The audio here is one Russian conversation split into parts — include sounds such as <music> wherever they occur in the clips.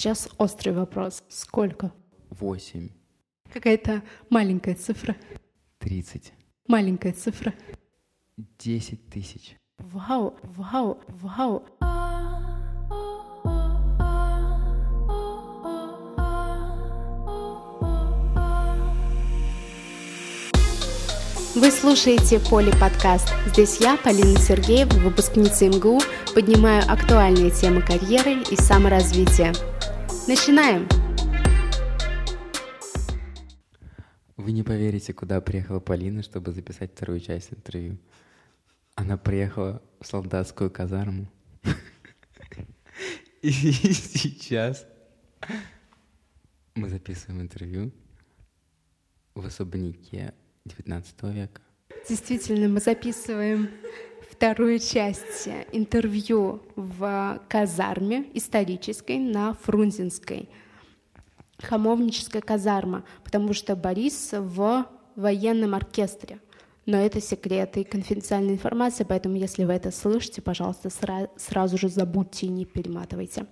сейчас острый вопрос. Сколько? Восемь. Какая-то маленькая цифра. Тридцать. Маленькая цифра. Десять тысяч. Вау, вау, вау. Вы слушаете Поли подкаст. Здесь я, Полина Сергеева, выпускница МГУ, поднимаю актуальные темы карьеры и саморазвития. Начинаем! Вы не поверите, куда приехала Полина, чтобы записать вторую часть интервью. Она приехала в солдатскую казарму. <laughs> И сейчас мы записываем интервью в особняке 19 века. Действительно, мы записываем вторую часть интервью в казарме исторической на Фрунзенской. Хамовническая казарма, потому что Борис в военном оркестре — но это секреты и конфиденциальная информация, поэтому если вы это слышите, пожалуйста, сра- сразу же забудьте и не перематывайте.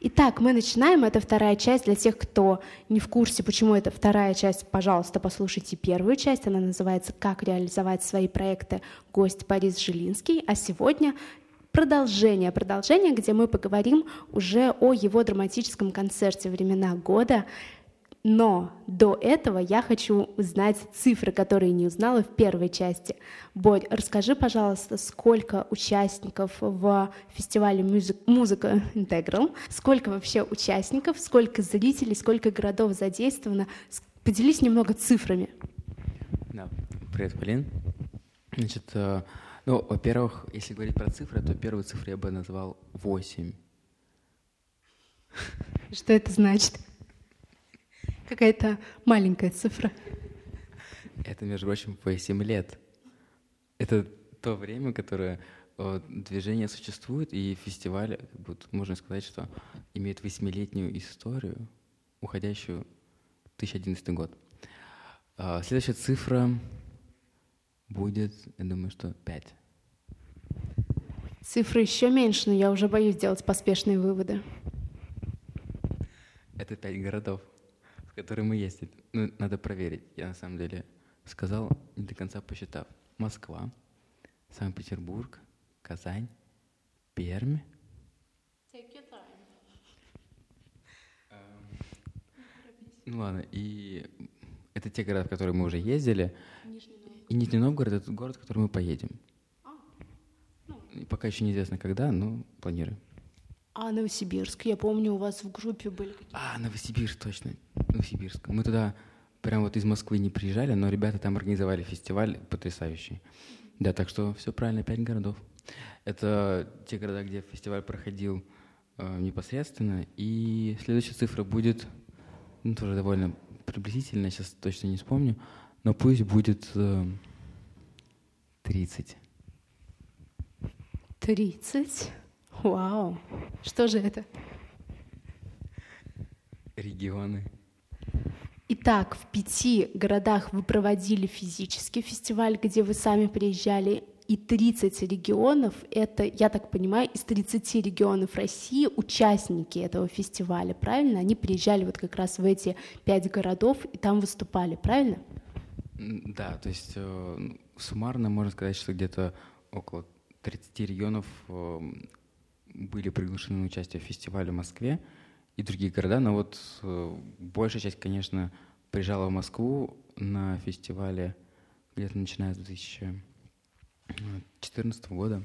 Итак, мы начинаем. Это вторая часть. Для тех, кто не в курсе, почему это вторая часть, пожалуйста, послушайте первую часть. Она называется «Как реализовать свои проекты. Гость Борис Жилинский». А сегодня продолжение, продолжение, где мы поговорим уже о его драматическом концерте «Времена года», но до этого я хочу узнать цифры, которые не узнала в первой части. Бодь, расскажи, пожалуйста, сколько участников в фестивале Music, Музыка Integral, сколько вообще участников, сколько зрителей, сколько городов задействовано. Поделись немного цифрами. Да, привет, Полин. Значит, э, ну, во-первых, если говорить про цифры, то первую цифру я бы назвал 8. Что это значит? Какая-то маленькая цифра. Это, между прочим, 8 лет. Это то время, которое э, движение существует, и фестиваль, вот, можно сказать, что имеет восьмилетнюю историю, уходящую в 2011 год. А, следующая цифра будет, я думаю, что 5. Цифры еще меньше, но я уже боюсь делать поспешные выводы. Это пять городов который мы ездили. Ну, надо проверить. Я на самом деле сказал, не до конца посчитав. Москва, Санкт-Петербург, Казань, Пермь. Эм, ну ладно, и это те города, в которые мы уже ездили. И Нижний Новгород — это город, в который мы поедем. А, ну. И пока еще неизвестно когда, но планируем. А Новосибирск? Я помню, у вас в группе были какие-то... А, Новосибирск, точно. Новосибирск. Мы туда прям вот из Москвы не приезжали, но ребята там организовали фестиваль потрясающий. Да, так что все правильно, пять городов. Это те города, где фестиваль проходил э, непосредственно. И следующая цифра будет, ну, тоже довольно приблизительно, сейчас точно не вспомню, но пусть будет э, 30. 30? Вау! Что же это? Регионы. Итак, в пяти городах вы проводили физический фестиваль, где вы сами приезжали, и 30 регионов, это, я так понимаю, из 30 регионов России участники этого фестиваля, правильно? Они приезжали вот как раз в эти пять городов и там выступали, правильно? Да, то есть э, суммарно можно сказать, что где-то около 30 регионов э, были приглашены на участие в фестивале в Москве и другие города, но вот э, большая часть, конечно, приезжала в Москву на фестивале где-то начиная с 2014 года.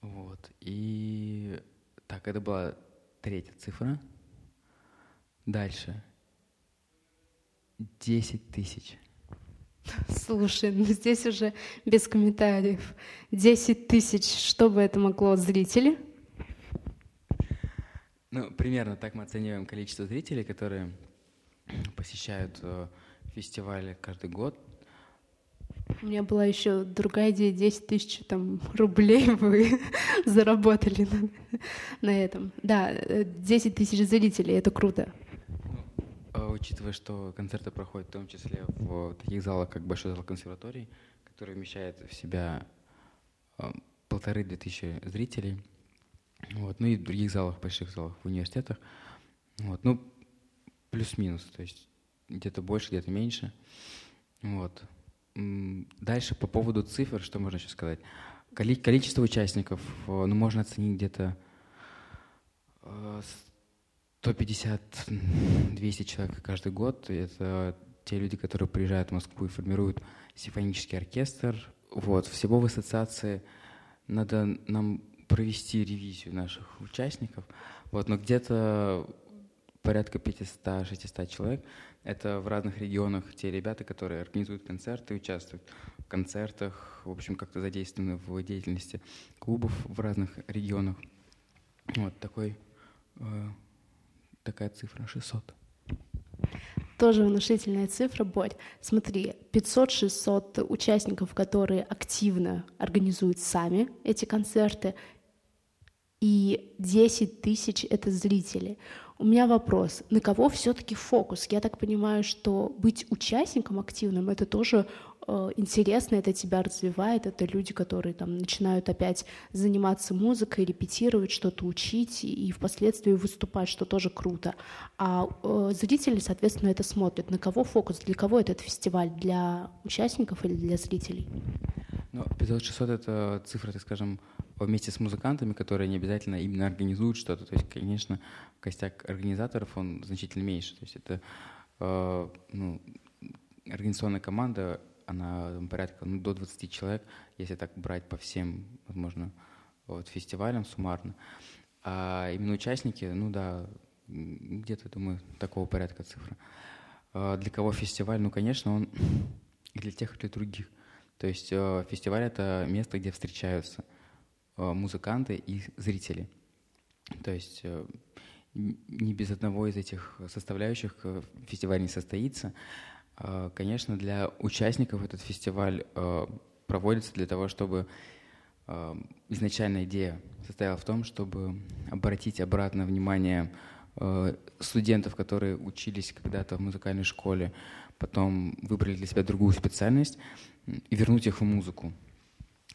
Вот. И так, это была третья цифра. Дальше. 10 тысяч. <laughs> Слушай, ну здесь уже без комментариев. 10 тысяч, что бы это могло зрители? Ну, примерно так мы оцениваем количество зрителей, которые посещают э, фестивали каждый год. У меня была еще другая идея, 10 тысяч там, рублей <laughs> вы заработали на, на этом. Да, 10 тысяч зрителей, это круто. Учитывая, что концерты проходят в том числе в таких залах, как Большой зал консерватории, который вмещает в себя а, полторы-две тысячи зрителей, Вот, ну и в других залах, больших залах в университетах. Вот, ну, плюс-минус, то есть где-то больше, где-то меньше. Вот. Дальше по поводу цифр, что можно еще сказать? Количество участников, э, ну, можно оценить где-то 150-200 человек каждый год. Это те люди, которые приезжают в Москву и формируют симфонический оркестр. Вот. Всего в ассоциации надо нам провести ревизию наших участников. Вот. Но где-то порядка 500-600 человек. Это в разных регионах те ребята, которые организуют концерты, участвуют в концертах, в общем, как-то задействованы в деятельности клубов в разных регионах. Вот такой, э, такая цифра 600. Тоже внушительная цифра, Борь. Смотри, 500-600 участников, которые активно организуют сами эти концерты, и 10 тысяч — это зрители. У меня вопрос, на кого все-таки фокус? Я так понимаю, что быть участником активным — это тоже интересно, это тебя развивает, это люди, которые там начинают опять заниматься музыкой, репетировать, что-то учить и, и впоследствии выступать, что тоже круто. А э, зрители, соответственно, это смотрят. На кого фокус? Для кого этот фестиваль? Для участников или для зрителей? Ну, 500-600 — это цифра, так скажем, вместе с музыкантами, которые не обязательно именно организуют что-то. То есть, конечно, костяк организаторов, он значительно меньше. То есть это э, ну, организационная команда, она порядка ну, до 20 человек, если так брать по всем, возможно, вот, фестивалям суммарно. А именно участники, ну да, где-то, думаю, такого порядка цифра. А для кого фестиваль? Ну, конечно, он для тех, и для других. То есть э, фестиваль — это место, где встречаются э, музыканты и зрители. То есть э, не без одного из этих составляющих фестиваль не состоится. Конечно, для участников этот фестиваль проводится для того, чтобы изначальная идея состояла в том, чтобы обратить обратно внимание студентов, которые учились когда-то в музыкальной школе, потом выбрали для себя другую специальность, и вернуть их в музыку,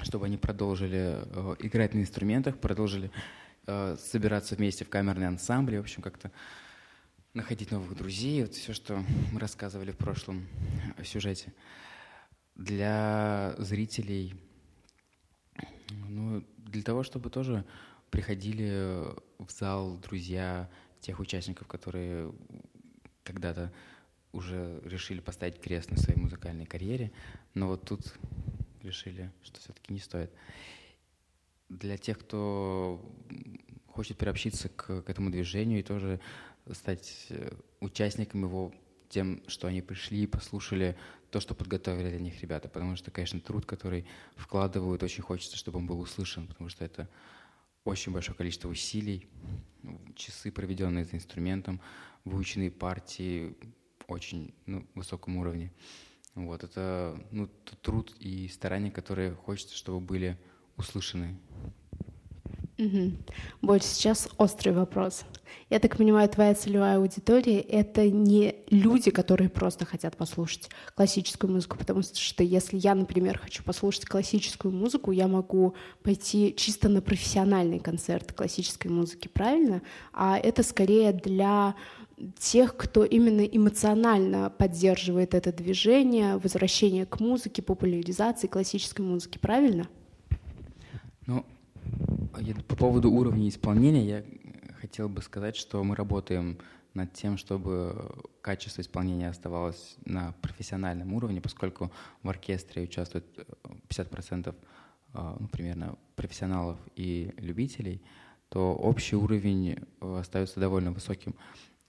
чтобы они продолжили э, играть на инструментах, продолжили э, собираться вместе в камерные ансамбли, в общем, как-то находить новых друзей, вот все, что мы рассказывали в прошлом сюжете. Для зрителей, ну, для того, чтобы тоже приходили в зал друзья тех участников, которые когда-то уже решили поставить крест на своей музыкальной карьере, но вот тут решили, что все-таки не стоит. Для тех, кто хочет приобщиться к, к этому движению и тоже стать э, участником его тем, что они пришли и послушали то, что подготовили для них ребята. Потому что, конечно, труд, который вкладывают, очень хочется, чтобы он был услышан, потому что это очень большое количество усилий, часы, проведенные за инструментом, выученные партии, очень ну, высоком уровне. Вот, это ну, труд и старания, которые хочется, чтобы были услышаны. Угу. Больше сейчас острый вопрос. Я так понимаю, твоя целевая аудитория — это не люди, которые просто хотят послушать классическую музыку, потому что если я, например, хочу послушать классическую музыку, я могу пойти чисто на профессиональный концерт классической музыки, правильно? А это скорее для тех, кто именно эмоционально поддерживает это движение, возвращение к музыке, популяризации классической музыки, правильно? Ну, по поводу уровня исполнения я хотел бы сказать, что мы работаем над тем, чтобы качество исполнения оставалось на профессиональном уровне, поскольку в оркестре участвует 50% э, э, ну, примерно профессионалов и любителей, то общий уровень э, остается довольно высоким.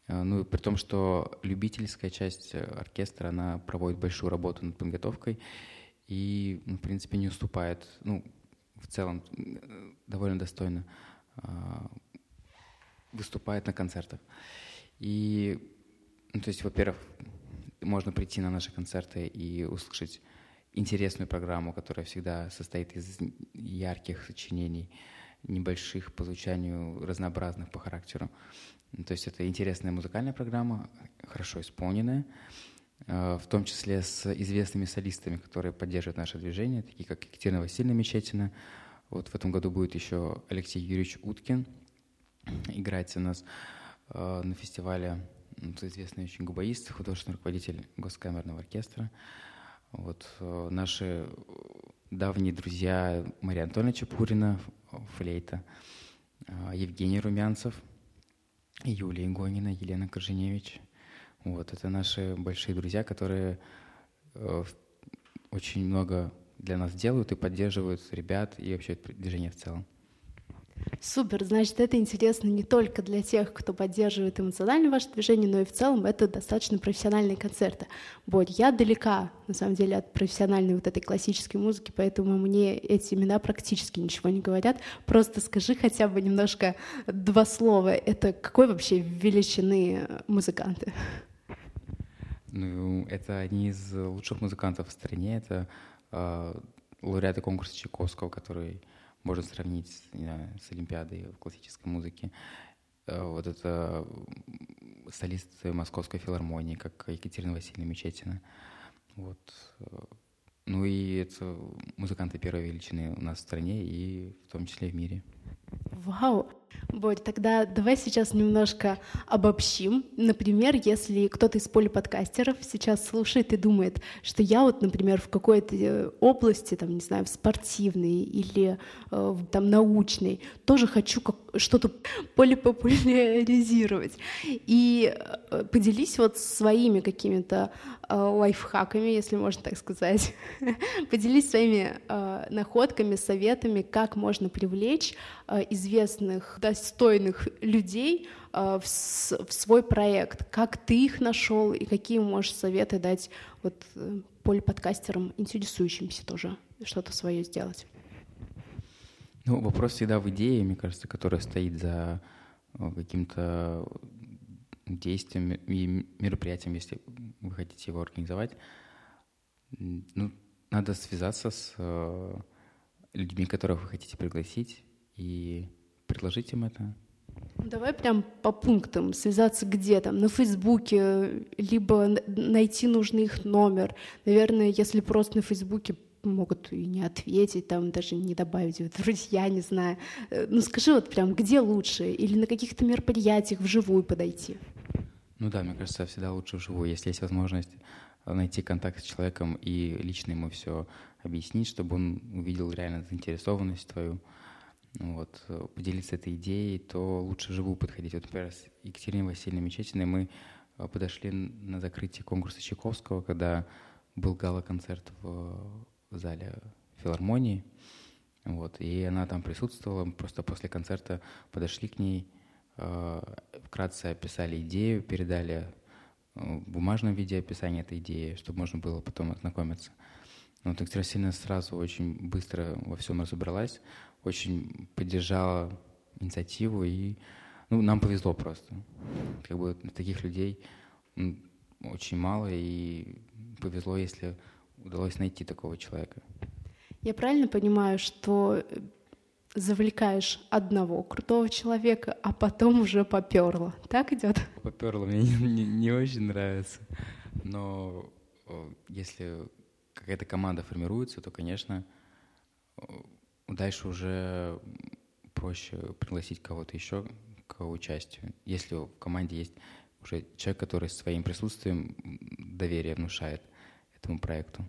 Э, ну, при том, что любительская часть э, оркестра, она проводит большую работу над подготовкой и, ну, в принципе, не уступает, ну, в целом, э, довольно достойно выступает на концертах. И, ну, то есть, во-первых, можно прийти на наши концерты и услышать интересную программу, которая всегда состоит из ярких сочинений, небольших по звучанию, разнообразных по характеру. То есть это интересная музыкальная программа, хорошо исполненная, в том числе с известными солистами, которые поддерживают наше движение, такие как Екатерина Васильевна Мечетина, Вот в этом году будет еще Алексей Юрьевич Уткин <clears throat> играть у нас э, на фестивале. Это известный очень губаист, художественный руководитель Госкамерного оркестра. Вот э, наши давние друзья Мария Анатольевна Чапурина, флейта, э, Евгений Румянцев, Юлия Игонина, Елена Корженевич. Вот, это наши большие друзья, которые э, очень много для нас делают и поддерживают ребят и вообще движение в целом. Супер, значит, это интересно не только для тех, кто поддерживает эмоционально ваше движение, но и в целом это достаточно профессиональные концерты. Вот, я далека, на самом деле, от профессиональной вот этой классической музыки, поэтому мне эти имена практически ничего не говорят. Просто скажи хотя бы немножко два слова. Это какой вообще величины музыканты? Ну, это одни из лучших музыкантов в стране. Это э, лауреаты конкурса Чайковского, который можно сравнить знаю, с Олимпиадой в классической музыке. Э, вот это солист Московской филармонии, как Екатерина Васильевна Мечетина. Вот. Э, ну и это музыканты первой величины у нас в стране и в том числе в мире. Вау! Вот, тогда давай сейчас немножко обобщим. Например, если кто-то из полиподкастеров сейчас слушает и думает, что я вот, например, в какой-то э, области, там, не знаю, в спортивной или э, там научной, тоже хочу как что-то полипопуляризировать. И э, поделись вот своими какими-то э, лайфхаками, если можно так сказать. <laughs> поделись своими э, находками, советами, как можно привлечь э, известных достойных людей э, в, свой проект. Как ты их нашел и какие можешь советы дать вот э, полиподкастерам, интересующимся тоже что-то свое сделать? Ну, вопрос всегда в идее, мне кажется, которая стоит за э, каким-то действием и мероприятием, если вы хотите его организовать. Ну, надо связаться с людьми, которых вы хотите пригласить, и предложить им это? Давай прям по пунктам связаться где там, на Фейсбуке, либо найти нужный их номер. Наверное, если просто на Фейсбуке могут и не ответить, там даже не добавить в <laughs> друзья, не знаю. Э, ну скажи вот прям, где лучше? Или на каких-то мероприятиях вживую подойти? Ну да, мне кажется, всегда лучше вживую, если есть возможность найти контакт с человеком и лично ему все объяснить, чтобы он увидел реально заинтересованность твою вот, поделиться этой идеей, то лучше живу подходить. Вот, например, с Екатериной Васильевной Мечетиной мы э, подошли на закрытие конкурса Чайковского, когда был гала-концерт в, зале филармонии. Вот, и она там присутствовала. Просто после концерта подошли к ней, э, вкратце описали идею, передали э, в бумажном виде описание этой идеи, чтобы можно было потом ознакомиться. Вот Екатерина Васильевна сразу очень быстро во всем разобралась, очень поддержала инициативу, и ну, нам повезло просто. Как бы таких людей очень мало, и повезло, если удалось найти такого человека. Я правильно понимаю, что завлекаешь одного крутого человека, а потом уже поперло. Так идет? Поперло мне не, не, не очень нравится. Но если какая-то команда формируется, то, конечно, дальше уже проще пригласить кого-то еще к участию. Если в команде есть уже человек, который своим присутствием доверие внушает этому проекту.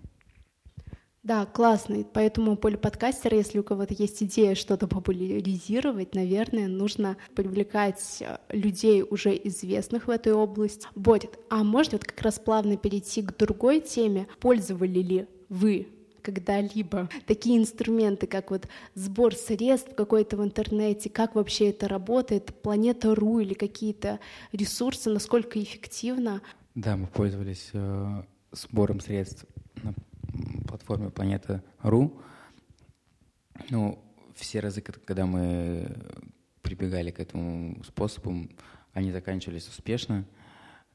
Да, классный. Поэтому полиподкастер, если у кого-то есть идея что-то популяризировать, наверное, нужно привлекать э, людей, уже известных в этой области. Будет. А может вот как раз плавно перейти к другой теме. Пользовали ли вы когда-либо такие инструменты, как вот сбор средств какой-то в интернете, как вообще это работает, Планета.ру или какие-то ресурсы, насколько эффективно? Да, мы пользовались э, сбором средств на платформе Планета.ру. Ну, все разы, когда мы прибегали к этому способу, они заканчивались успешно.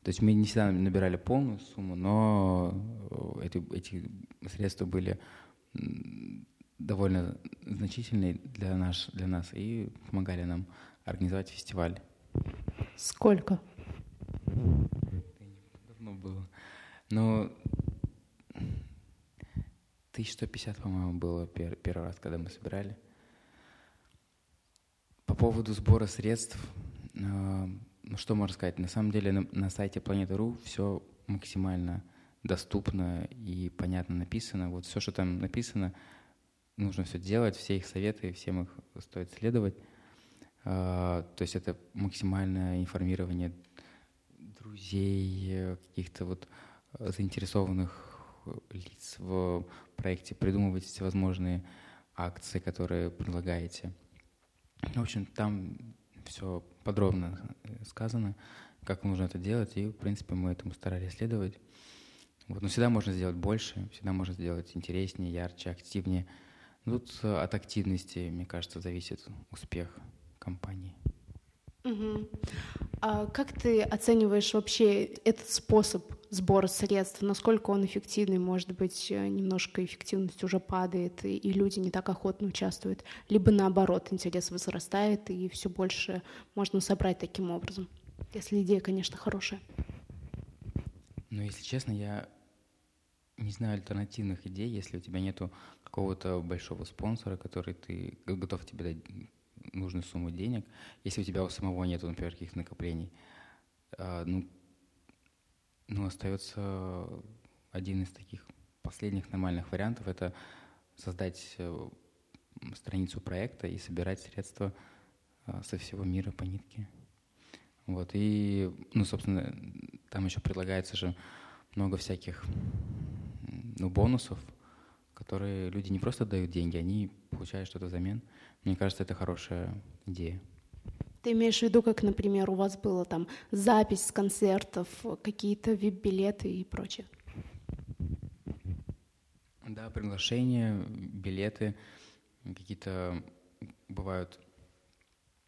То есть мы не всегда набирали полную сумму, но э, эти, эти средства были довольно значительные для, наш, для нас и помогали нам организовать фестиваль. Сколько? Давно было. Но 1150, по-моему, было пер, первый раз, когда мы собирали. поводу сбора средств, э, ну что можно сказать? На самом деле на, на сайте Планета.ру все максимально доступно и понятно написано. Вот все, что там написано, нужно все делать, все их советы, всем их стоит следовать. А, то есть это максимальное информирование друзей, каких-то вот заинтересованных лиц в проекте, придумывать всевозможные акции, которые предлагаете. В общем, там все подробно сказано, как нужно это делать, и, в принципе, мы этому старались следовать. Вот. Но всегда можно сделать больше, всегда можно сделать интереснее, ярче, активнее. Тут от активности, мне кажется, зависит успех компании. Угу. А как ты оцениваешь вообще этот способ сбора средств? Насколько он эффективный? Может быть, немножко эффективность уже падает, и, и люди не так охотно участвуют, либо наоборот, интерес возрастает, и все больше можно собрать таким образом, если идея, конечно, хорошая. Ну, если честно, я не знаю альтернативных идей, если у тебя нету какого-то большого спонсора, который ты готов тебе дать нужную сумму денег, если у тебя у самого нет, например, каких-то накоплений, а, ну, ну, остается один из таких последних нормальных вариантов – это создать э, страницу проекта и собирать средства а, со всего мира по нитке. Вот, и, ну, собственно, там еще предлагается же много всяких ну, бонусов, которые люди не просто дают деньги, они получают что-то взамен. Мне кажется, это хорошая идея. Ты имеешь в виду, как, например, у вас было там запись с концертов, какие-то вип-билеты и прочее? Да, приглашения, билеты, какие-то бывают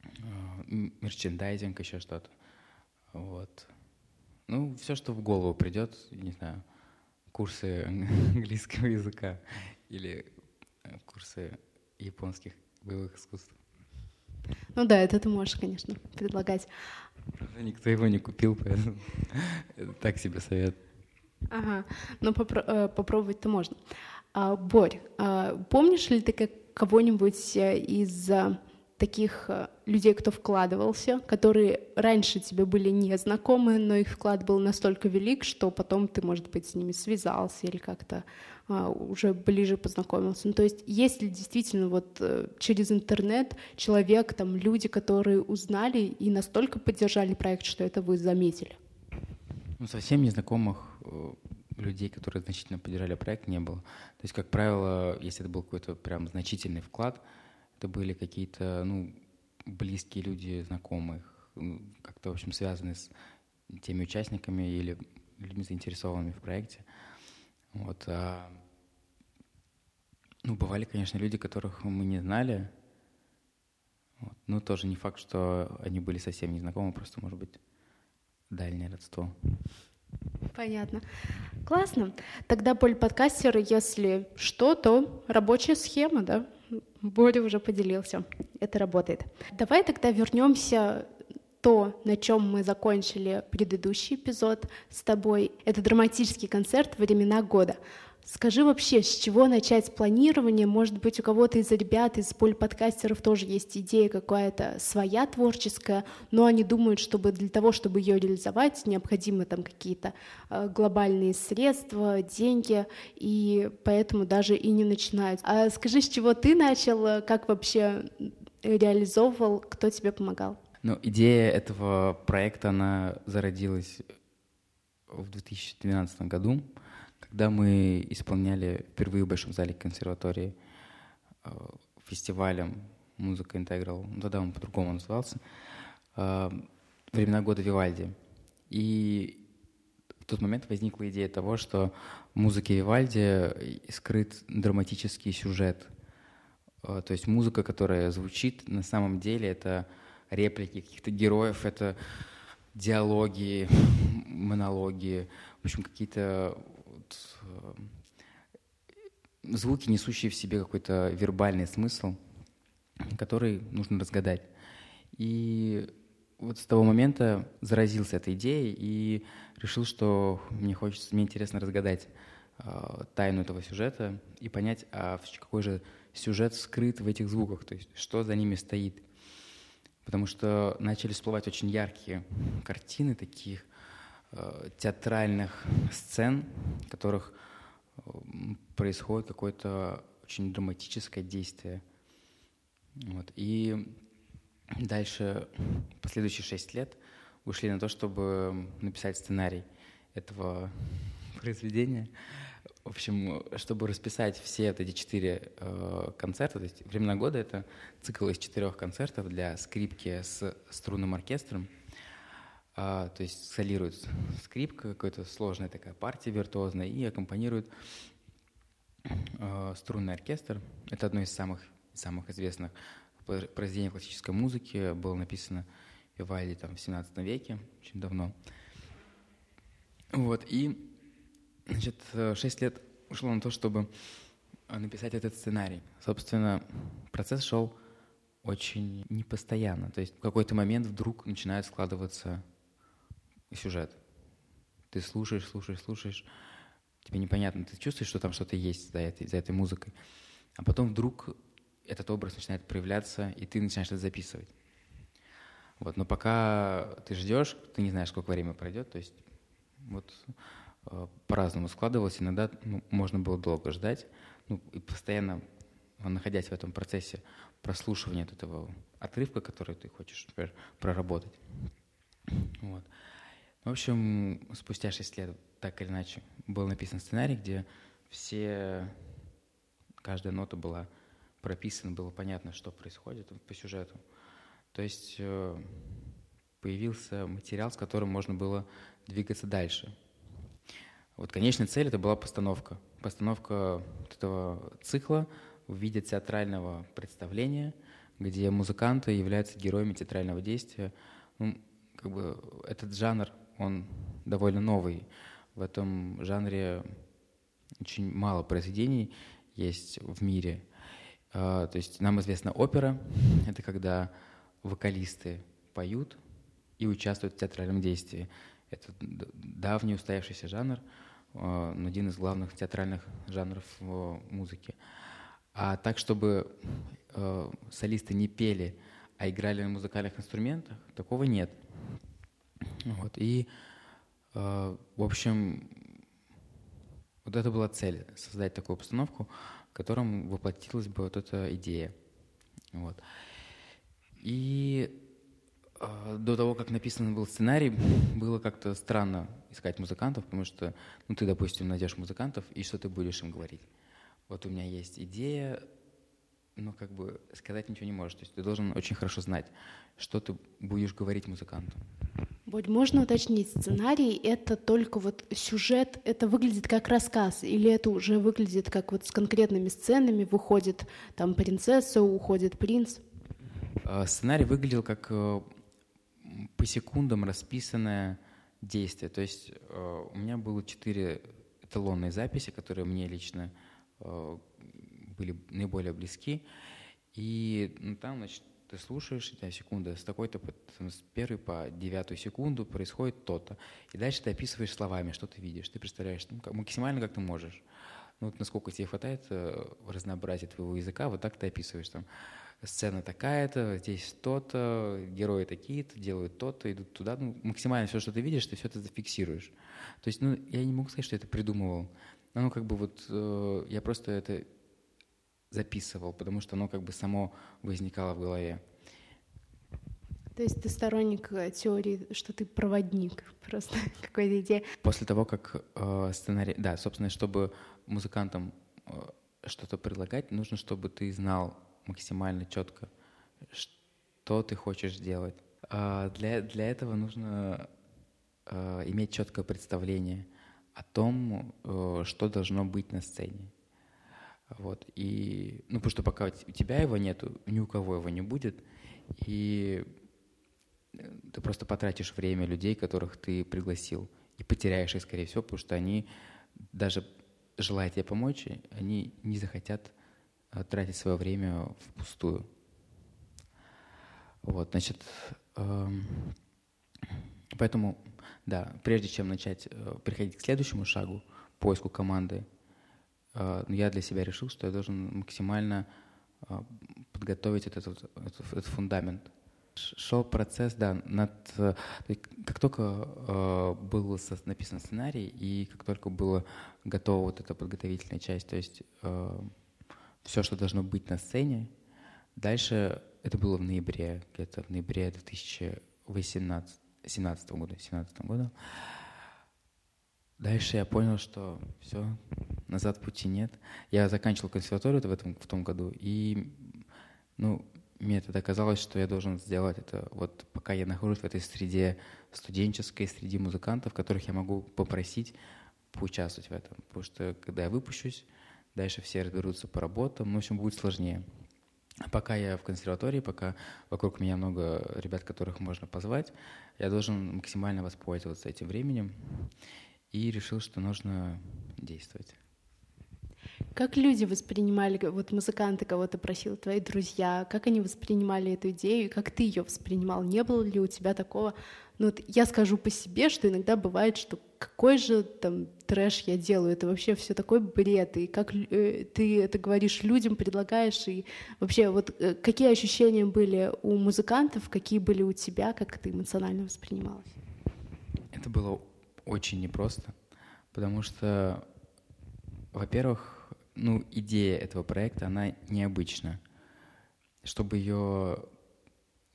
э, мерчендайзинг, еще что-то. Вот. Ну, все, что в голову придет, не знаю, курсы <laughs> английского языка или э, курсы японских боевых искусств. Ну да, это ты можешь, конечно, предлагать. Правда, никто его не купил, поэтому <laughs> это так себе совет. Ага, но попро- э, попробовать-то можно. А, Борь, а, помнишь ли ты как кого-нибудь э, из таких людей, кто вкладывался, которые раньше тебе были незнакомы, но их вклад был настолько велик, что потом ты, может быть, с ними связался или как-то а, уже ближе познакомился. Ну, то есть есть ли действительно вот э, через интернет человек, там люди, которые узнали и настолько поддержали проект, что это вы заметили? Ну, совсем незнакомых э, людей, которые значительно поддержали проект, не было. То есть, как правило, если это был какой-то прям значительный вклад, это были какие-то, ну, близкие люди, знакомых, как-то, в общем, связанные с теми участниками или людьми, заинтересованными в проекте. Вот. А, ну, бывали, конечно, люди, которых мы не знали. Вот. Ну, тоже не факт, что они были совсем незнакомы, просто, может быть, дальнее родство. Понятно. Классно. Тогда, Поль, подкастер, если что, то рабочая схема, да? Боря уже поделился. Это работает. Давай тогда вернемся то, на чем мы закончили предыдущий эпизод с тобой. Это драматический концерт «Времена года». Скажи вообще, с чего начать планирование? Может быть, у кого-то из ребят, из поль-подкастеров тоже есть идея какая-то своя творческая, но они думают, чтобы для того, чтобы ее реализовать, необходимы там какие-то э, глобальные средства, деньги, и поэтому даже и не начинают. А скажи, с чего ты начал, как вообще реализовывал, кто тебе помогал? Ну, идея этого проекта, она зародилась в 2012 году когда мы исполняли впервые в Большом зале консерватории э, фестивалем «Музыка Интеграл», ну, тогда он по-другому назывался, э, «Времена года Вивальди». И в тот момент возникла идея того, что в музыке Вивальди скрыт драматический сюжет. Э, то есть музыка, которая звучит, на самом деле это реплики каких-то героев, это диалоги, <laughs> монологи, в общем, какие-то Э, звуки, несущие в себе какой-то вербальный смысл, который нужно разгадать. И вот с того момента заразился этой идеей и решил, что мне хочется, мне интересно разгадать э, тайну этого сюжета и понять, а какой же сюжет скрыт в этих звуках, то есть что за ними стоит. потому что начали всплывать очень яркие картины таких театральных сцен, в которых э, происходит какое-то очень драматическое действие. Вот. И дальше, последующие шесть лет, ушли на то, чтобы написать сценарий этого произведения. В общем, чтобы расписать все вот эти четыре э, концерта, то есть «Времена года» — это цикл из четырех концертов для скрипки с струнным оркестром. А, то есть солирует скрипка, какая-то сложная такая партия виртуозная, и аккомпанирует э, струнный оркестр. Это одно из самых, самых известных произведений классической музыки. Было написано Вивальди там, в 17 веке, очень давно. Вот, и Значит, э, шесть лет ушло на то, чтобы э, написать этот сценарий. Собственно, процесс шел очень непостоянно. То есть в какой-то момент вдруг начинает складываться сюжет. Ты слушаешь, слушаешь, слушаешь, тебе непонятно, ты чувствуешь, что там что-то есть за этой, за этой музыкой. А потом вдруг этот образ начинает проявляться, и ты начинаешь это записывать. Вот, но пока ты ждешь, ты не знаешь, сколько времени пройдет. То есть вот Э, по-разному складывалось. Иногда ну, можно было долго ждать. Ну, и постоянно, находясь в этом процессе прослушивания этого отрывка, который ты хочешь, например, проработать. Вот. В общем, спустя шесть лет, так или иначе, был написан сценарий, где все, каждая нота была прописана, было понятно, что происходит по сюжету. То есть э, появился материал, с которым можно было двигаться дальше. Вот конечная цель это была постановка. Постановка вот этого цикла в виде театрального представления, где музыканты являются героями театрального действия. Ну, как бы этот жанр, он довольно новый. В этом жанре очень мало произведений есть в мире. А, то есть нам известна опера. <laughs> Это когда вокалисты поют и участвуют в театральном действии. Это давний устоявшийся жанр – Э, один из главных театральных жанров музыки. А так, чтобы э, солисты не пели, а играли на музыкальных инструментах, такого нет. Вот. И, э, в общем, вот это была цель — создать такую обстановку, в котором воплотилась бы вот эта идея. Вот. И а, до того, как написан был сценарий, было как-то странно искать музыкантов, потому что, ну, ты, допустим, найдешь музыкантов, и что ты будешь им говорить? Вот у меня есть идея, но как бы сказать ничего не можешь. То есть ты должен очень хорошо знать, что ты будешь говорить музыканту. Бодь, можно уточнить, сценарий — это только вот сюжет, это выглядит как рассказ, или это уже выглядит как вот с конкретными сценами, выходит там принцесса, уходит принц? А, сценарий выглядел как э, по секундам расписанное действие. То есть э, у меня было четыре эталонные записи, которые мне лично э, были наиболее близки. И ну, там, значит, ты слушаешь, у секунда с такой-то, с первой по девятую секунду происходит то-то. И дальше ты описываешь словами, что ты видишь. Ты представляешь ну, как, максимально, как ты можешь. Ну, вот насколько тебе хватает э, разнообразия твоего языка, вот так ты описываешь там сцена такая-то, здесь то-то, герои такие-то, делают то-то, идут туда. Ну, максимально все, что ты видишь, ты все это зафиксируешь. То есть, ну, я не могу сказать, что я это придумывал. Ну, как бы вот э, я просто это записывал, потому что оно как бы само возникало в голове. То есть ты сторонник э, теории, что ты проводник <laughs> просто <laughs> какой-то идеи. После того, как э, сценарий... Да, собственно, чтобы музыкантам э, что-то предлагать, нужно, чтобы ты знал максимально четко, что ты хочешь сделать. А для, для этого нужно а, иметь четкое представление о том, э, что должно быть на сцене. Вот. И, ну, потому что пока у тебя его нету, ни у кого его не будет, и э, ты просто потратишь время людей, которых ты пригласил, и потеряешь их, скорее всего, потому что они, даже желая тебе помочь, они не захотят Э, тратить свое время впустую. Вот, значит, эм, поэтому, да, прежде чем начать э, переходить к следующему шагу, поиску команды, я для себя решил, что я должен максимально подготовить этот, этот, этот фундамент, шел процесс, да, над, как только э, был написан сценарий и как только была готова вот эта подготовительная часть, то есть э, все, что должно быть на сцене, дальше это было в ноябре, где-то в ноябре 2018 17 года, 17 года. Дальше я понял, что все, назад пути нет. Я заканчивал консерваторию в, этом, в том году, и ну, мне тогда казалось, что я должен сделать это вот пока я нахожусь в этой среде студенческой, среди музыкантов, которых я могу попросить поучаствовать в этом. Потому что когда я выпущусь, дальше все разберутся по работам, ну, в общем, будет сложнее. А пока я в консерватории, пока вокруг меня много ребят, которых можно позвать, я должен максимально воспользоваться этим временем и решил, что нужно действовать. Как люди воспринимали, вот музыканты кого-то просил, твои друзья, как они воспринимали эту идею, и как ты ее воспринимал? Не было ли у тебя такого? Ну, вот я скажу по себе, что иногда бывает, что какой же там трэш я делаю, это вообще все такой бред, и как э, ты это говоришь людям, предлагаешь, и вообще вот э, какие ощущения были у музыкантов, какие были у тебя, как ты эмоционально воспринималась? Это было очень непросто, потому что, во-первых, ну, идея этого проекта, она необычна. Чтобы ее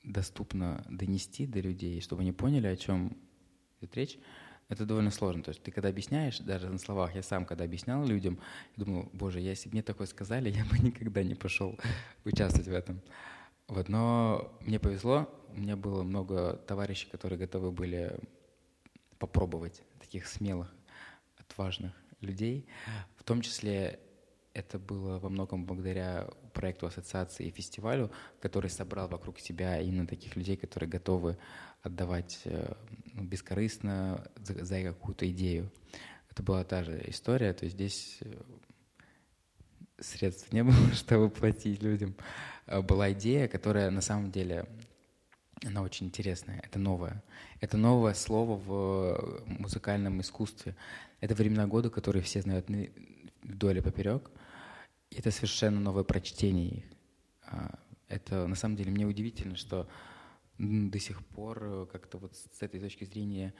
доступно донести до людей, чтобы они поняли, о чем идет речь, это довольно сложно. То есть ты когда объясняешь, даже на словах, я сам когда объяснял людям, я думал, боже, если бы мне такое сказали, я бы <laughs> никогда не пошел участвовать в этом. Вот, но мне повезло, у меня было много товарищей, которые готовы были попробовать таких смелых, отважных людей. В том числе это было во многом благодаря проекту ассоциации и фестивалю, который собрал вокруг себя именно таких людей, которые готовы отдавать э, ну, бескорыстно за, за какую-то идею. Это была та же история, то есть здесь э, средств не было, <laughs> чтобы платить людям. А была идея, которая на самом деле она очень интересная, это новое. Это новое слово в музыкальном искусстве. Это времена года, которые все знают вдоль и поперек это совершенно новое прочтение их. А, это на самом деле мне удивительно, что до сих пор э, как-то вот с этой точки зрения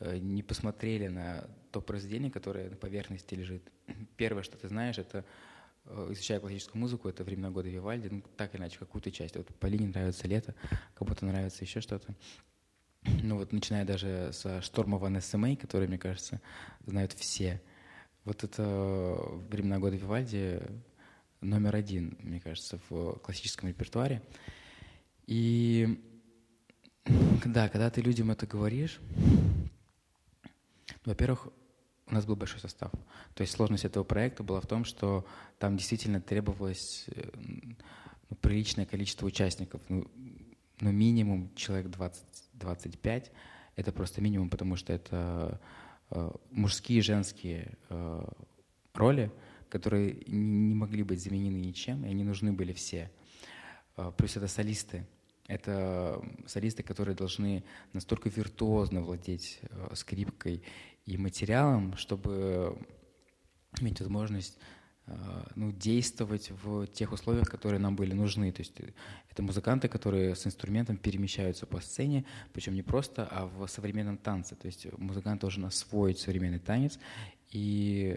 э, не посмотрели на то произведение, которое на поверхности лежит. <clears throat> Первое, что ты знаешь, это э, изучая классическую музыку, это времена года Вивальди, ну, так или иначе, какую-то часть. Вот Полине нравится лето, кому-то нравится еще что-то. <clears throat> Ну вот, начиная даже со шторма Ван СМА, который, мне кажется, знают все. Вот это времена года Вивальди номер один, мне кажется, в классическом репертуаре. И <clears throat> да, когда ты людям это говоришь, во-первых, у нас был большой состав. То есть сложность этого проекта была в том, что там действительно требовалось э, ну, приличное количество участников. Ну, ну минимум человек 20-25. Это просто минимум, потому что это э, мужские и женские э, роли которые не могли быть заменены ничем, и они нужны были все. А, плюс это солисты. Это солисты, которые должны настолько виртуозно владеть а, скрипкой и материалом, чтобы иметь возможность а, ну, действовать в тех условиях, которые нам были нужны. То есть э, это музыканты, которые с инструментом перемещаются по сцене, причем не просто, а в современном танце. То есть музыкант должен освоить современный танец и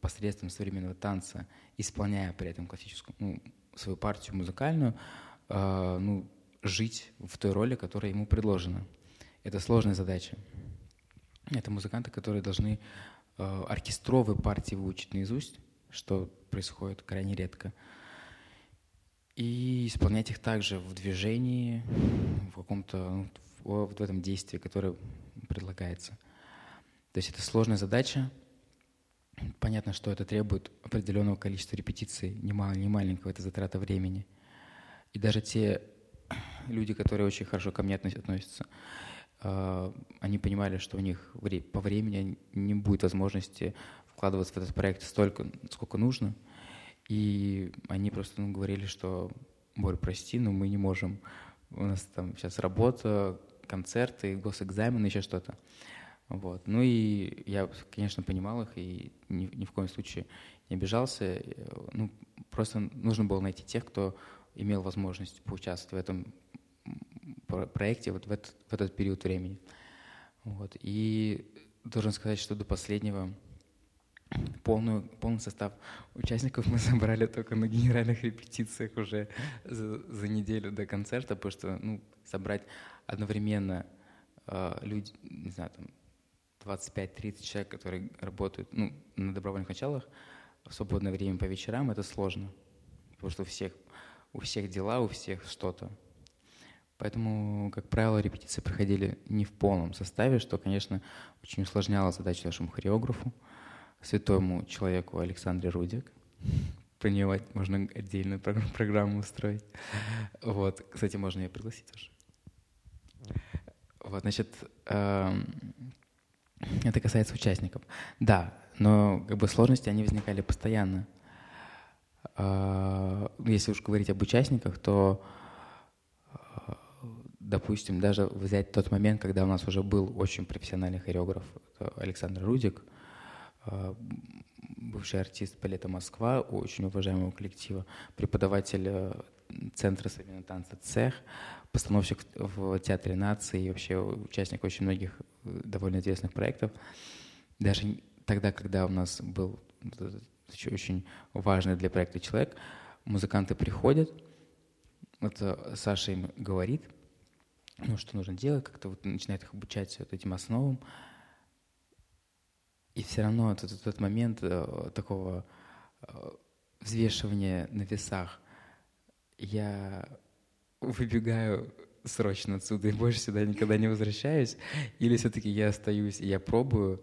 посредством современного танца, исполняя при этом классическую ну, свою партию музыкальную, э, ну, жить в той роли, которая ему предложена. Это сложная задача. Это музыканты, которые должны э, оркестровые партии выучить наизусть, что происходит крайне редко, и исполнять их также в движении, в каком-то ну, в, в этом действии, которое предлагается. То есть это сложная задача, Понятно, что это требует определенного количества репетиций, не, мал, не маленького, это затрата времени. И даже те люди, которые очень хорошо ко мне относятся, они понимали, что у них по времени не будет возможности вкладываться в этот проект столько, сколько нужно. И они просто ну, говорили, что Борь, прости, но мы не можем. У нас там сейчас работа, концерты, госэкзамены, еще что-то. Вот. Ну и я, конечно, понимал их и ни, ни в коем случае не обижался. Ну, просто нужно было найти тех, кто имел возможность поучаствовать в этом проекте вот в этот, в этот период времени. Вот. И должен сказать, что до последнего полную, полный состав участников мы собрали только на генеральных репетициях уже за, за неделю до концерта, потому что ну, собрать одновременно э, люди, не знаю, там 25-30 человек, которые работают ну, на добровольных началах в свободное время по вечерам, это сложно, потому что у всех, у всех дела, у всех что-то. Поэтому, как правило, репетиции проходили не в полном составе, что, конечно, очень усложняло задачу нашему хореографу, святому человеку Александре Рудик. Про нее можно отдельную программу устроить. Вот. Кстати, можно ее пригласить тоже. Вот, значит, эм, это касается участников. Да, но как бы сложности, они возникали постоянно. А, если уж говорить об участниках, то допустим, даже взять тот момент, когда у нас уже был очень профессиональный хореограф Александр Рудик, а, бывший артист балета «Москва», очень уважаемого коллектива, преподаватель э, Центра современного танца «Цех», постановщик в Театре нации и вообще участник очень многих э, довольно известных проектов. Даже тогда, когда у нас был очень важный для проекта человек, музыканты приходят, вот Саша им говорит – ну, что нужно делать, как-то вот начинает их обучать вот этим основам. И все равно этот, этот момент э, такого э, взвешивания на весах, я выбегаю срочно отсюда и больше сюда никогда не возвращаюсь, или все-таки я остаюсь и я пробую.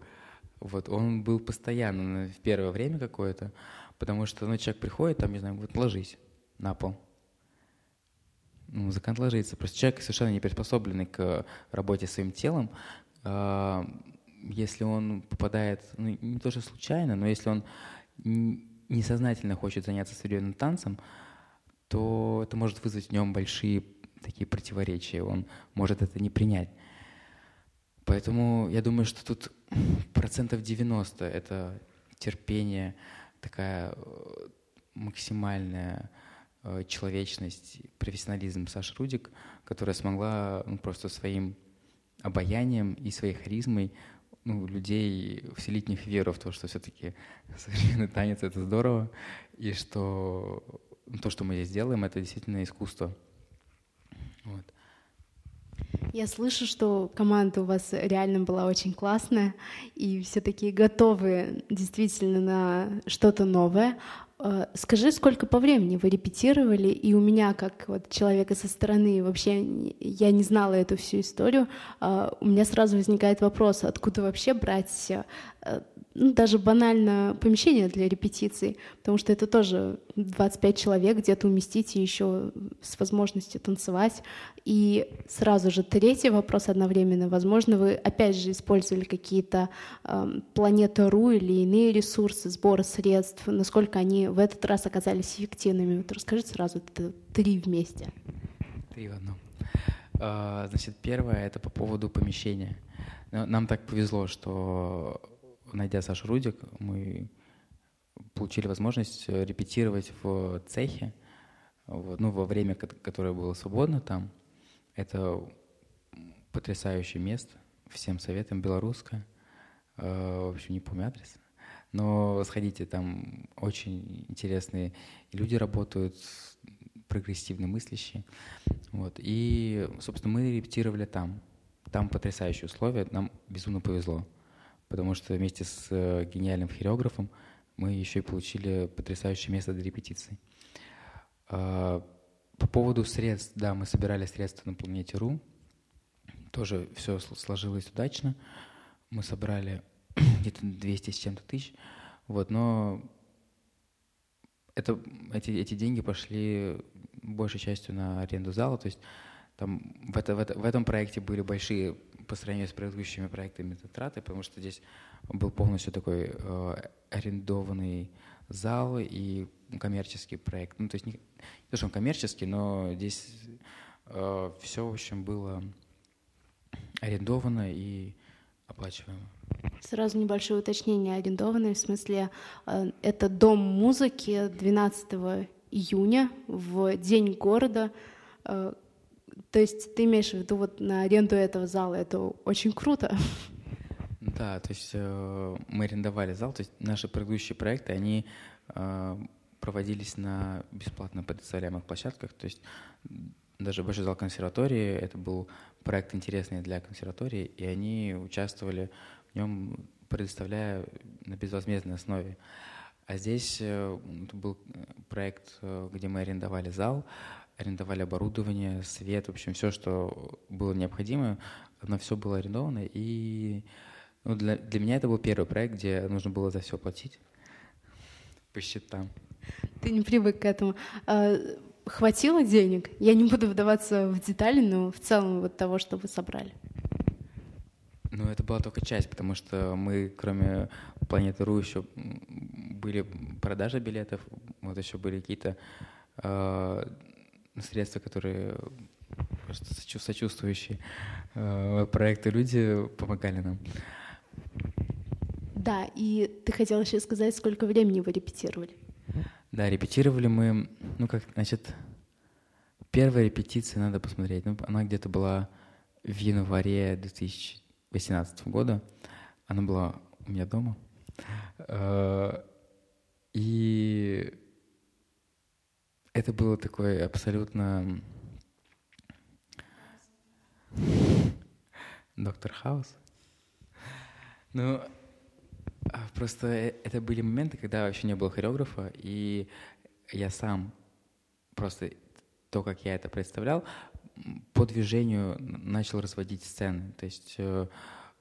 Вот он был постоянно в первое время какое-то, потому что ну, человек приходит, там, не знаю, говорит, ложись на пол музыкант ложится. Просто человек совершенно не приспособленный к работе своим телом. А, если он попадает, ну, не то что случайно, но если он несознательно хочет заняться современным танцем, то это может вызвать в нем большие такие противоречия. Он может это не принять. Поэтому я думаю, что тут <clears throat> процентов 90 это терпение, такая э, максимальная человечность, профессионализм Саши Рудик, которая смогла ну, просто своим обаянием и своей харизмой ну, людей вселить в них веру в то, что все-таки современный танец — это здорово, и что ну, то, что мы здесь делаем, это действительно искусство. Вот. Я слышу, что команда у вас реально была очень классная, и все такие готовы действительно на что-то новое. Э, скажи, сколько по времени вы репетировали, и у меня, как вот человека со стороны, вообще я не знала эту всю историю, э, у меня сразу возникает вопрос, откуда вообще брать э, ну, даже банально помещение для репетиций, потому что это тоже 25 человек где-то уместить и еще с возможностью танцевать. И сразу же третий вопрос одновременно. Возможно, вы опять же использовали какие-то э, планета.ру или иные ресурсы сбора средств, насколько они в этот раз оказались эффективными. Вот расскажи сразу это три вместе. Три в одном. А, значит, первое — это по поводу помещения. Нам так повезло, что найдя Сашу Рудик, мы получили возможность э, репетировать в цехе, вот, ну, во время, которое было свободно там. Это потрясающее место, всем советам, белорусское. Э, в общем, не помню адрес. Но сходите, там очень интересные люди работают, прогрессивно мыслящие. Вот. И, собственно, мы репетировали там. Там потрясающие условия, нам безумно повезло потому что вместе с э, гениальным хореографом мы еще и получили потрясающее место для репетиций. А, по поводу средств, да, мы собирали средства на планете РУ. Тоже все сложилось удачно. Мы собрали <clears throat> где-то 200 с чем-то тысяч. Вот, но это, эти, эти деньги пошли большей частью на аренду зала. То есть там в, это, в, это, в этом проекте были большие по сравнению с предыдущими проектами затраты, потому что здесь был полностью такой э, арендованный зал и коммерческий проект. Ну, то есть не, не то, что он коммерческий, но здесь э, все, в общем, было арендовано и оплачиваемо. Сразу небольшое уточнение. Арендованное, в смысле, э, это дом музыки 12 июня в День города, э, То есть ты имеешь в виду вот на аренду этого зала, это очень круто. Да, то есть э, мы арендовали зал, то есть наши предыдущие проекты, они проводились на бесплатно предоставляемых площадках, то есть даже большой зал консерватории, это был проект интересный для консерватории, и они участвовали в нем, предоставляя на безвозмездной основе. А здесь э, был проект, э, где мы арендовали зал, арендовали оборудование, свет, в общем, все, что было необходимо, оно все было арендовано. И ну, для, для меня это был первый проект, где нужно было за все платить по счетам. Ты не привык к этому. А, хватило денег? Я не буду вдаваться в детали, но в целом вот того, что вы собрали. Ну, это была только часть, потому что мы, кроме Планеты Ру, еще были продажи билетов, вот еще были какие-то э, средства, которые просто сочувствующие э, проекты люди помогали нам. Да, и ты хотел еще сказать, сколько времени вы репетировали? Да, репетировали мы, ну как, значит, первая репетиция, надо посмотреть, ну, она где-то была в январе 2018 года, она была у меня дома, э, и это было такое абсолютно Доктор Хаус. Ну, а, просто это были моменты, когда вообще не было хореографа, и я сам просто то, как я это представлял, по движению начал разводить сцены. То есть э,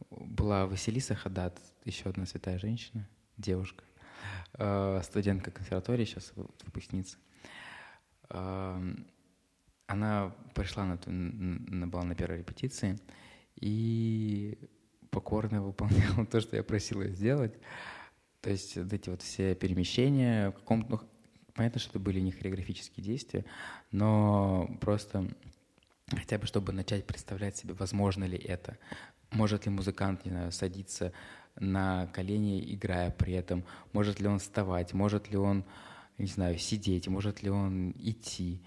была Василиса Хадат, еще одна святая женщина, девушка, э, студентка консерватории, сейчас выпускница. Она пришла, на, на, была на первой репетиции и покорно выполняла <laughs> то, что я просил ее сделать. То есть вот эти вот все перемещения, в каком ну, понятно, что это были не хореографические действия, но просто хотя бы чтобы начать представлять себе, возможно ли это. Может ли музыкант, не знаю, садиться на колени, играя при этом? Может ли он вставать? Может ли он, не знаю, сидеть? Может ли он идти?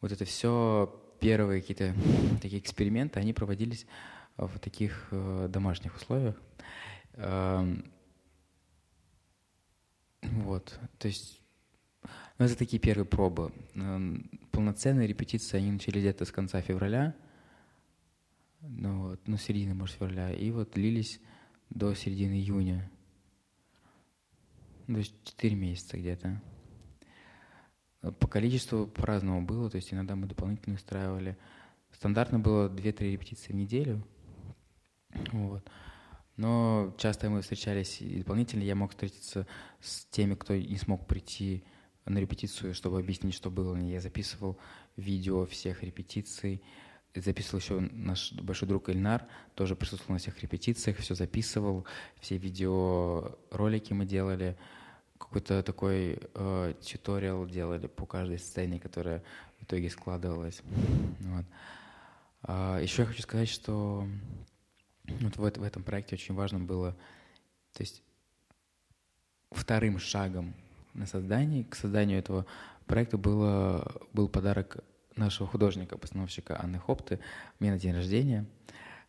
Вот это все первые какие-то <laughs> такие эксперименты, они проводились в таких э, домашних условиях. Эм, вот, то есть, ну, это такие первые пробы. Эм, полноценные репетиции, они начали где-то с конца февраля, ну, вот, ну, середины, может, февраля, и вот длились до середины июня. То есть 4 месяца где-то. По количеству по-разному было, то есть иногда мы дополнительно устраивали. Стандартно было 2-3 репетиции в неделю. Вот. Но часто мы встречались и дополнительно я мог встретиться с теми, кто не смог прийти на репетицию, чтобы объяснить, что было. Я записывал видео всех репетиций, записывал еще наш большой друг Эльнар, тоже присутствовал на всех репетициях, все записывал, все видеоролики мы делали какой-то такой э, тьюториал делали по каждой сцене, которая в итоге складывалась. Вот. А, еще я хочу сказать, что вот в, в этом проекте очень важно было, то есть вторым шагом на создании, к созданию этого проекта было, был подарок нашего художника-постановщика Анны Хопты мне на день рождения.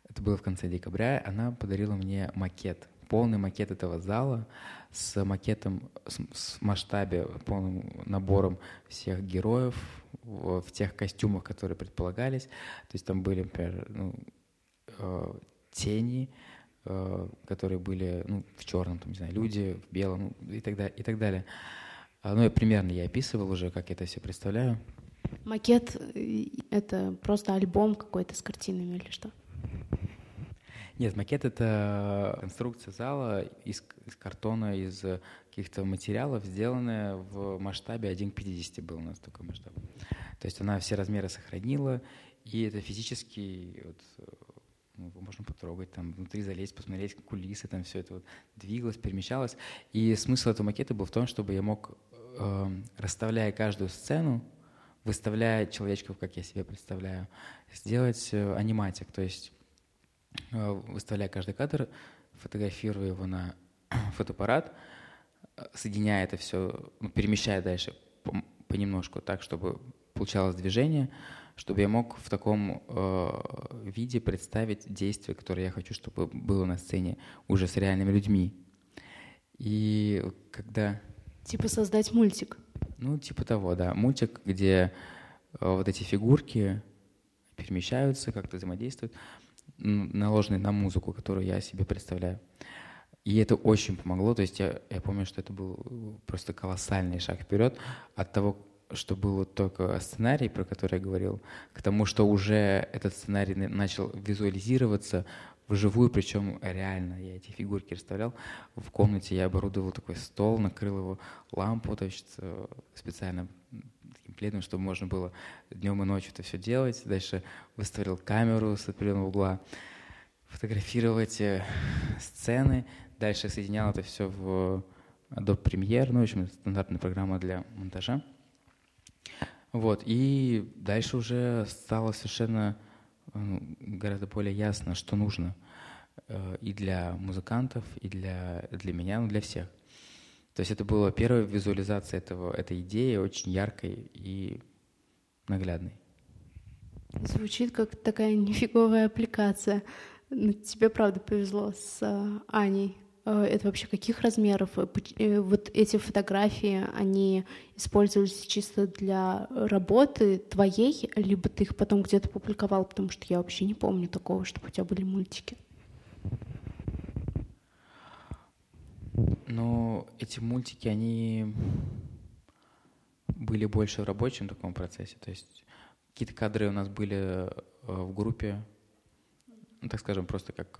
Это было в конце декабря. Она подарила мне макет полный макет этого зала с макетом, с, с масштабе, полным набором всех героев в, в тех костюмах, которые предполагались. То есть там были, например, ну, э, тени, которые были ну, в черном, там, не знаю, люди в белом ну, и, так далее, и так далее. А, ну, я примерно я описывал уже, как я это все представляю. Макет э, — это просто альбом какой-то с картинами или что? Нет, макет — это конструкция зала из, из картона, из каких-то материалов, сделанная в масштабе 1 к 50 был у нас такой масштаб. То есть она все размеры сохранила, и это физически вот, ну, можно потрогать, там внутри залезть, посмотреть кулисы, там все это вот двигалось, перемещалось. И смысл этого макета был в том, чтобы я мог, э, расставляя каждую сцену, выставляя человечков, как я себе представляю, сделать э, аниматик, то есть Э, выставляя каждый кадр, фотографируя его на <clears throat> фотоаппарат, э, соединяя это все, ну, перемещая дальше понемножку так, чтобы получалось движение, чтобы я мог в таком э, виде представить действие, которое я хочу, чтобы было на сцене уже с реальными людьми. И когда... Типа создать мультик. Ну, типа того, да. Мультик, где э, вот эти фигурки перемещаются, как-то взаимодействуют, наложенные на музыку, которую я себе представляю. И это очень помогло. То есть я, я помню, что это был просто колоссальный шаг вперед от того, что был только сценарий, про который я говорил, к тому, что уже этот сценарий начал визуализироваться вживую, причем реально. Я эти фигурки расставлял в комнате, я оборудовал такой стол, накрыл его лампу, то есть э, специально таким пледом, чтобы можно было днем и ночью это все делать. Дальше выставил камеру с определенного угла, фотографировать э, сцены, дальше соединял это все в Adobe Premiere, ну, в общем, стандартная программа для монтажа. Вот, и дальше уже стало совершенно ну, гораздо более ясно, что нужно э, и для музыкантов, и для, для меня, ну, для всех. То есть это была первая визуализация этого, этой идеи, очень яркой и наглядной. Звучит как такая <laughs> нифиговая аппликация. Ну, тебе, правда, повезло с э, Аней. Э, это вообще каких размеров? Э, э, вот эти фотографии, они использовались чисто для работы твоей, либо ты их потом где-то публиковал, потому что я вообще не помню такого, чтобы у тебя были мультики. Ну, эти мультики, они были больше в рабочем таком процессе. То есть какие-то кадры у нас были в группе, ну, так скажем, просто как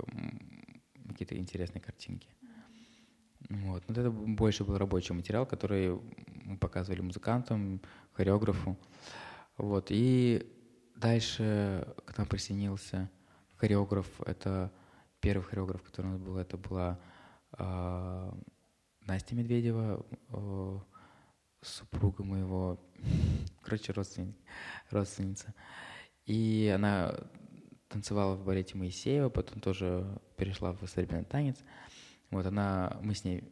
какие-то интересные картинки. Вот. Вот это больше был рабочий материал, который мы показывали музыкантам, хореографу. Вот. И дальше к нам присоединился хореограф. Это первый хореограф, который у нас был, это была э, Настя Медведева, э, супруга моего, <laughs> короче, родственник, родственница. И она танцевала в балете Моисеева, потом тоже перешла в современный танец. Вот она, мы с ней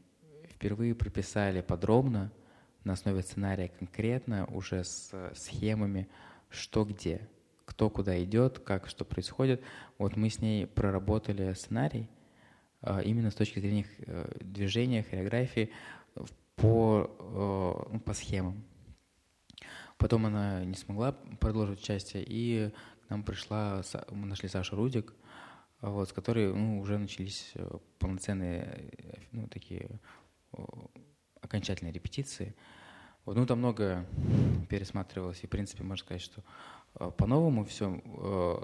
впервые прописали подробно, на основе сценария конкретно, уже с схемами, что где, кто куда идет, как что происходит. Вот мы с ней проработали сценарий а, именно с точки зрения э, движения, хореографии по, э, ну, по схемам. Потом она не смогла продолжить участие, и нам пришла, мы нашли Сашу Рудик, вот, с которой ну, уже начались э, полноценные ну, такие окончательные репетиции. Вот, ну, там много пересматривалось, и, в принципе, можно сказать, что э, по-новому все э,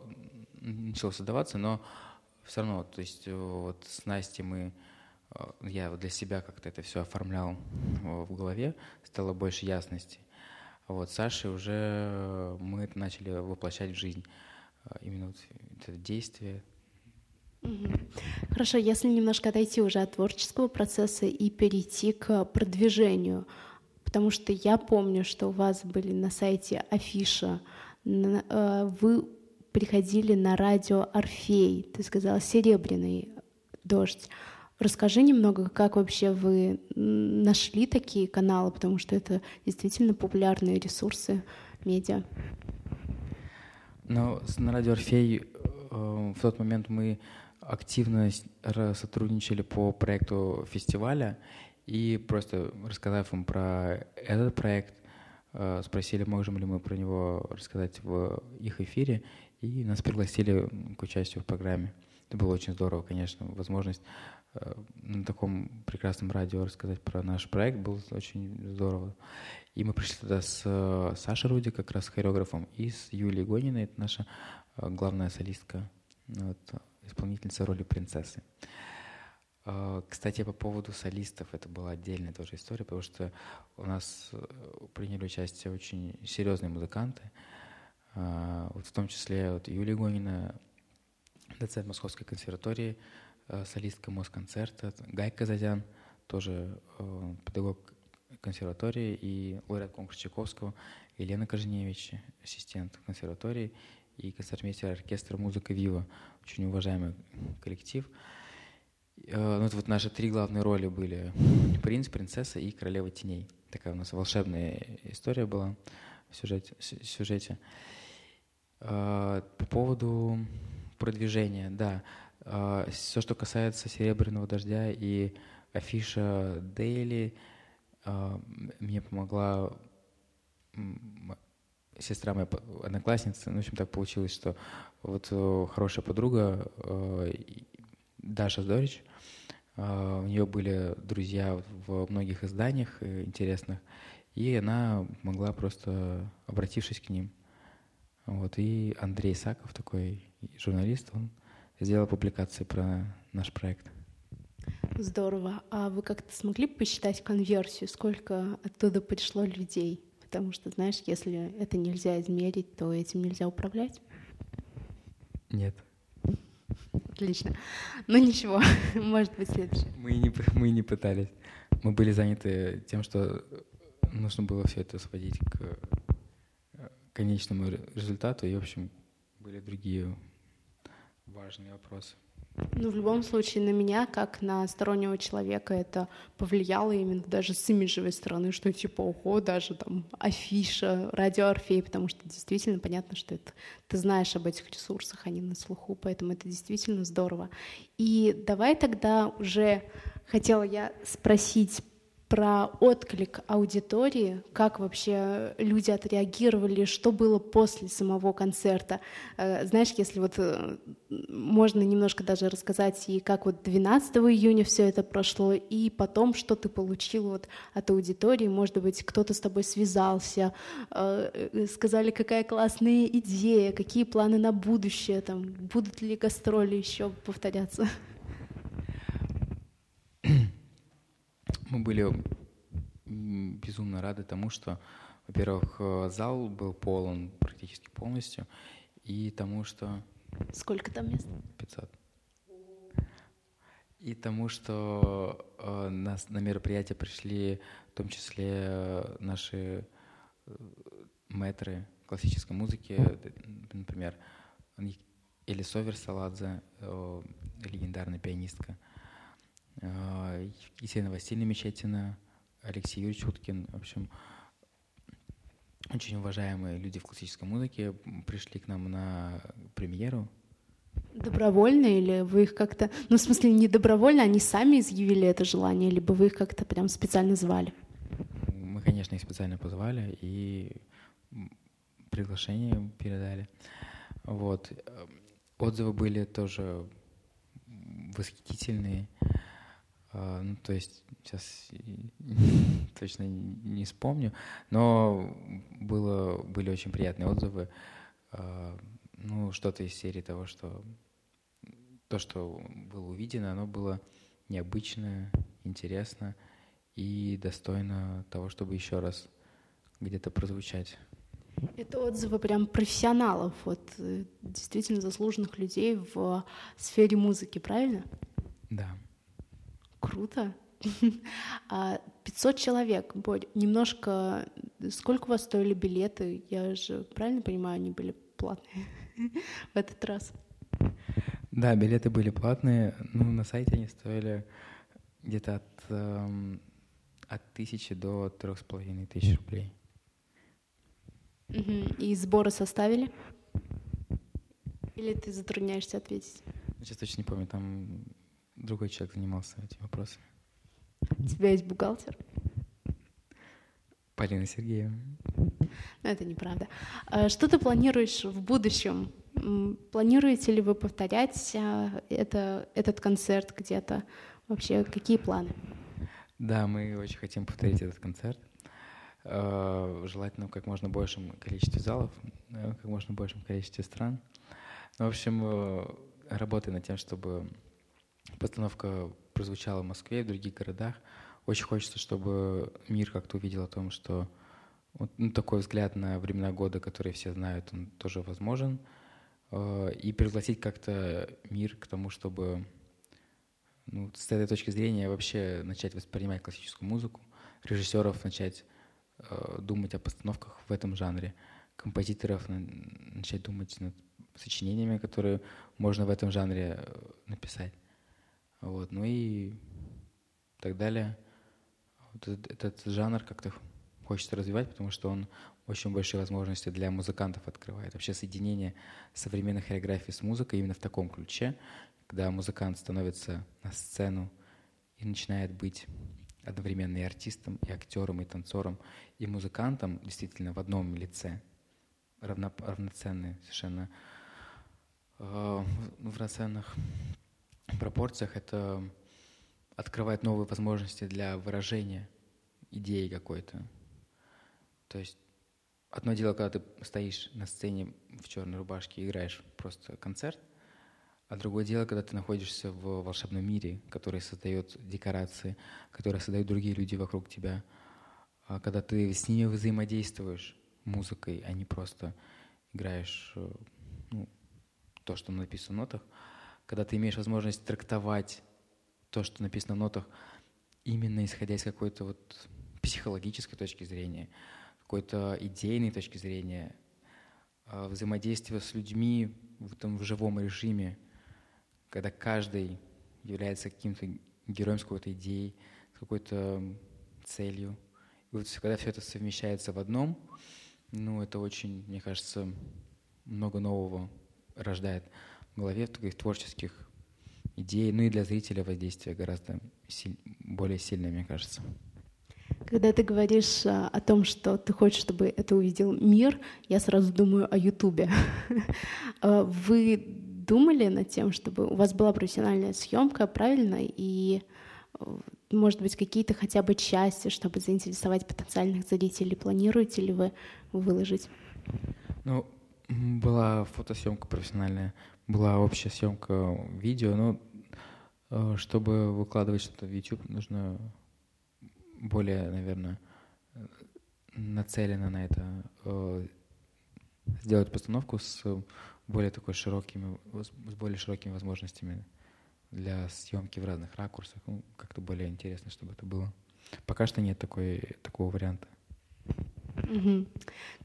начало создаваться, но все равно, то есть вот с Настей мы, я для себя как-то это все оформлял в голове, стало больше ясности. Вот с Сашей уже мы это начали воплощать в жизнь. Именно вот это действие, Хорошо, если немножко отойти уже от творческого процесса и перейти к продвижению, потому что я помню, что у вас были на сайте афиша, э, вы приходили на радио Орфей, ты сказала «Серебряный дождь». Расскажи немного, как вообще вы нашли такие каналы, потому что это действительно популярные ресурсы медиа. Ну, на радио Орфей э, в тот момент мы активно сотрудничали по проекту фестиваля и просто рассказав им про этот проект, э, спросили, можем ли мы про него рассказать в их эфире, и нас пригласили к участию в программе. Это было очень здорово, конечно, возможность на таком прекрасном радио рассказать про наш проект было очень здорово. И мы пришли туда с э, Сашей Руди, как раз хореографом, и с Юлией Гониной, это наша главная солистка. Вот исполнительница роли принцессы. А, кстати, по поводу солистов, это была отдельная тоже история, потому что у нас э, приняли участие очень серьезные музыканты, вот в том числе вот Юлия Гонина, доцент Московской консерватории, э, солистка Москонцерта, Гай Казадян, тоже э, педагог консерватории и лауреат конкурса Чайковского, Елена Кожневич, ассистент консерватории, и концертмейстер оркестра «Музыка Вива», очень уважаемый коллектив. Э, ну, это вот наши три главные роли были «Принц», «Принцесса» и «Королева теней». Такая у нас волшебная история была в сюжете. В сюжете. По поводу продвижения, да. Все, что касается «Серебряного дождя» и афиша «Дейли», мне помогла сестра моя одноклассница. Ну, в общем, так получилось, что вот э, хорошая подруга э, Даша Здорич, э, у нее были друзья в многих изданиях интересных, и она могла просто, обратившись к ним, вот, и Андрей Саков, такой журналист, он сделал публикации про наш проект. Здорово. А вы как-то смогли посчитать конверсию? Сколько оттуда пришло людей? потому что, знаешь, если это нельзя измерить, то этим нельзя управлять. Нет. Отлично. Ну ничего, <laughs> может быть следующее. Мы не, мы не пытались. Мы были заняты тем, что нужно было все это сводить к э, конечному результату, и, в общем, были другие важные вопросы. Ну, в любом случае, на меня, как на стороннего человека, это повлияло именно даже с имиджевой стороны, что типа, ого, даже там афиша, радио Орфей, потому что действительно понятно, что это ты знаешь об этих ресурсах, они на слуху, поэтому это действительно здорово. И давай тогда уже хотела я спросить про отклик аудитории, как вообще люди отреагировали, что было после самого концерта. Э, знаешь, если вот э, можно немножко даже рассказать и как вот 12 июня все это прошло, и потом, что ты получил вот от аудитории, может быть, кто-то с тобой связался, э, сказали, какая классная идея, какие планы на будущее, там, будут ли гастроли еще повторяться. Мы были безумно рады тому, что, во-первых, э, зал был полон практически полностью, и тому, что... Сколько там мест? 500. И тому, что э, нас на мероприятие пришли в том числе э, наши э, мэтры классической музыки, например, Элисовер Саладзе, э, легендарная пианистка, э, Есения Васильевна Мечетина, Алексей Юрьевич Уткин. В общем, очень уважаемые люди в классической музыке пришли к нам на премьеру. Добровольно или вы их как-то... Ну, в смысле, не добровольно, они сами изъявили это желание, либо вы их как-то прям специально звали? Мы, конечно, их специально позвали и приглашение передали. Вот. Отзывы были тоже восхитительные. А, ну, то есть сейчас <laughs> точно не вспомню, но было, были очень приятные отзывы. А, ну, что-то из серии того, что то, что было увидено, оно было необычное, интересно и достойно того, чтобы еще раз где-то прозвучать. Это отзывы прям профессионалов, вот э, действительно заслуженных людей в сфере музыки, правильно? Да. Круто. 500 <laughs> а человек, Борь, немножко... Сколько у вас стоили билеты? Я же правильно понимаю, они были платные <laughs> в этот раз? Да, билеты были платные. Ну, на сайте они стоили где-то от, эм, от тысячи до трех с половиной тысяч рублей. И сборы составили? Или ты затрудняешься ответить? Сейчас точно не помню, там другой человек занимался этим вопросом. У тебя есть бухгалтер? Полина Сергеевна. Но это неправда. А что ты планируешь в будущем? Планируете ли вы повторять а, это, этот концерт где-то? Вообще, какие планы? Да, мы очень хотим повторить этот концерт. А, желательно в как можно большем количестве залов, в как можно большем количестве стран. Ну, в общем, э, работаем над тем, чтобы постановка прозвучала в Москве и в других городах. Очень хочется, чтобы мир как-то увидел о том, что вот, ну, такой взгляд на времена года, которые все знают, он тоже возможен. Э, и пригласить как-то мир к тому, чтобы ну, с этой точки зрения вообще начать воспринимать классическую музыку, режиссеров начать э, думать о постановках в этом жанре, композиторов начать думать над сочинениями, которые можно в этом жанре э, написать. Вот, ну и так далее. Вот этот, этот жанр как-то хочется развивать, потому что он очень большие возможности для музыкантов открывает. Вообще соединение современной хореографии с музыкой именно в таком ключе, когда музыкант становится на сцену и начинает быть одновременно и артистом, и актером, и танцором, и музыкантом действительно в одном лице, равно, равноценные совершенно э, в равноценных пропорциях. Это открывает новые возможности для выражения идеи какой-то. То есть одно дело, когда ты стоишь на сцене в черной рубашке и играешь просто концерт, а другое дело, когда ты находишься в волшебном мире, который создает декорации, который создают другие люди вокруг тебя, а когда ты с ними взаимодействуешь музыкой, а не просто играешь э, ну, то, что написано в нотах, когда ты имеешь возможность трактовать то, что написано в нотах, именно исходя из какой-то вот психологической точки зрения, какой-то идейной точки зрения, а, взаимодействие с людьми в этом в живом режиме, когда каждый является каким-то героем с какой-то идеей, с какой-то целью. И вот когда все это совмещается в одном, ну, это очень, мне кажется, много нового рождает голове, таких творческих идей, ну и для зрителя воздействие гораздо силь, более сильное, мне кажется. Когда ты говоришь а, о том, что ты хочешь, чтобы это увидел мир, я сразу думаю о Ютубе. <laughs> А, вы думали над тем, чтобы у вас была профессиональная съемка, правильно, и э, может быть, какие-то хотя бы части, чтобы заинтересовать потенциальных зрителей. Планируете ли вы выложить? Ну, была фотосъемка профессиональная, была общая съемка видео, но э, чтобы выкладывать что-то в YouTube, нужно более, наверное, нацелено на это э, сделать постановку с более такой широкими, с более широкими возможностями для съемки в разных ракурсах. Ну, как-то более интересно, чтобы это было. Пока что нет такой, такого варианта. Угу.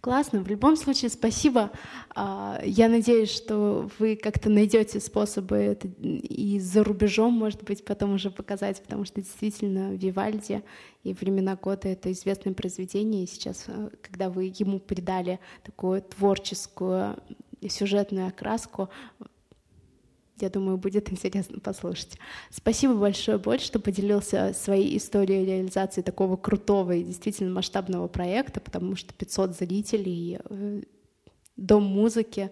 Классно. В любом случае, спасибо. А, я надеюсь, что вы как-то найдете способы это и за рубежом, может быть, потом уже показать, потому что действительно Вивальди и «Времена года» — это известное произведение, и сейчас, э, когда вы ему придали такую творческую сюжетную окраску, я думаю, будет <laughs> интересно послушать. Спасибо большое, Боль, что поделился своей историей реализации такого крутого и действительно масштабного проекта, потому что 500 зрителей, э, дом музыки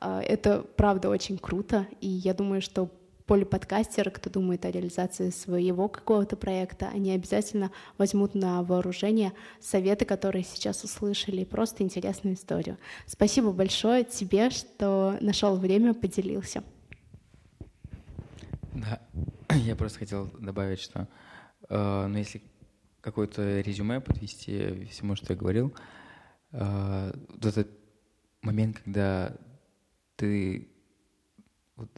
э, — это правда очень круто, и я думаю, что полиподкастеры, кто думает о реализации своего какого-то проекта, они обязательно возьмут на вооружение советы, которые сейчас услышали, и просто интересную историю. Спасибо большое тебе, что нашел время, поделился. Да, <clears throat> я просто хотел добавить, что э, ну, если какое-то резюме подвести всему, что я говорил, э, вот этот момент, когда ты вот,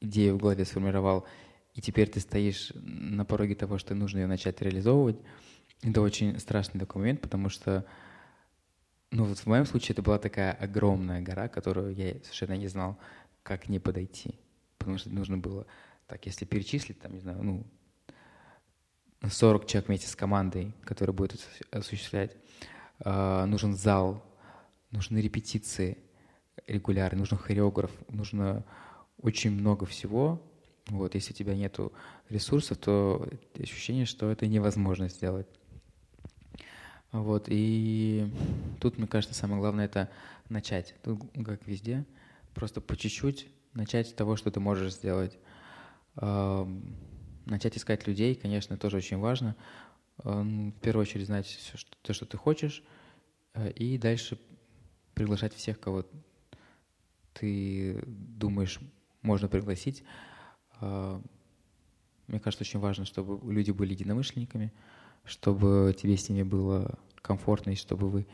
идею в голове сформировал, и теперь ты стоишь на пороге того, что нужно ее начать реализовывать, это очень страшный такой момент, потому что, ну вот в моем случае это была такая огромная гора, которую я совершенно не знал, как не подойти, потому что нужно было так, если перечислить, там, не знаю, ну, 40 человек вместе с командой, которая будет осуществлять, э, нужен зал, нужны репетиции регулярные, нужен хореограф, нужно очень много всего. Вот, если у тебя нет ресурсов, то ощущение, что это невозможно сделать. Вот, и тут, мне кажется, самое главное — это начать. Тут, как везде, просто по чуть-чуть начать с того, что ты можешь сделать. Начать искать людей, конечно, тоже очень важно. В первую очередь знать все, что, то, что ты хочешь, э, и дальше приглашать всех, кого ты думаешь можно пригласить. Мне кажется, очень важно, чтобы люди были единомышленниками, чтобы тебе с ними было комфортно, и чтобы вы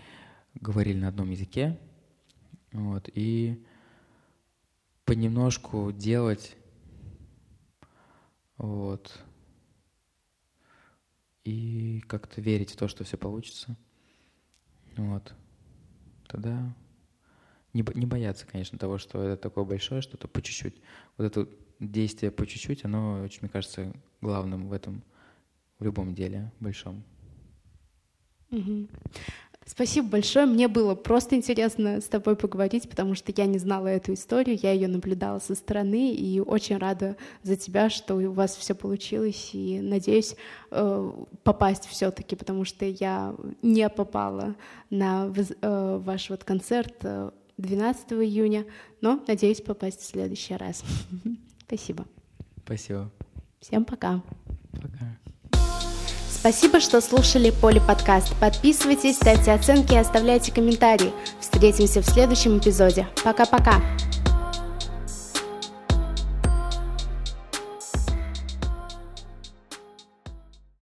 говорили на одном языке. Вот, и понемножку делать вот. И как-то верить в то, что все получится. Вот. Тогда не, не бояться, конечно, того, что это такое большое, что-то по чуть-чуть. Вот это действие по чуть-чуть, оно очень, мне кажется, главным в этом, в любом деле большом. Угу. Спасибо большое. Мне было просто интересно с тобой поговорить, потому что я не знала эту историю, я ее наблюдала со стороны и очень рада за тебя, что у вас все получилось, и надеюсь э, попасть все-таки, потому что я не попала на э, ваш вот концерт 12 июня, но надеюсь попасть в следующий раз. <laughs> Спасибо. Спасибо. Всем пока. Пока. Спасибо, что слушали Поли подкаст. Подписывайтесь, ставьте оценки и оставляйте комментарии. Встретимся в следующем эпизоде. Пока-пока.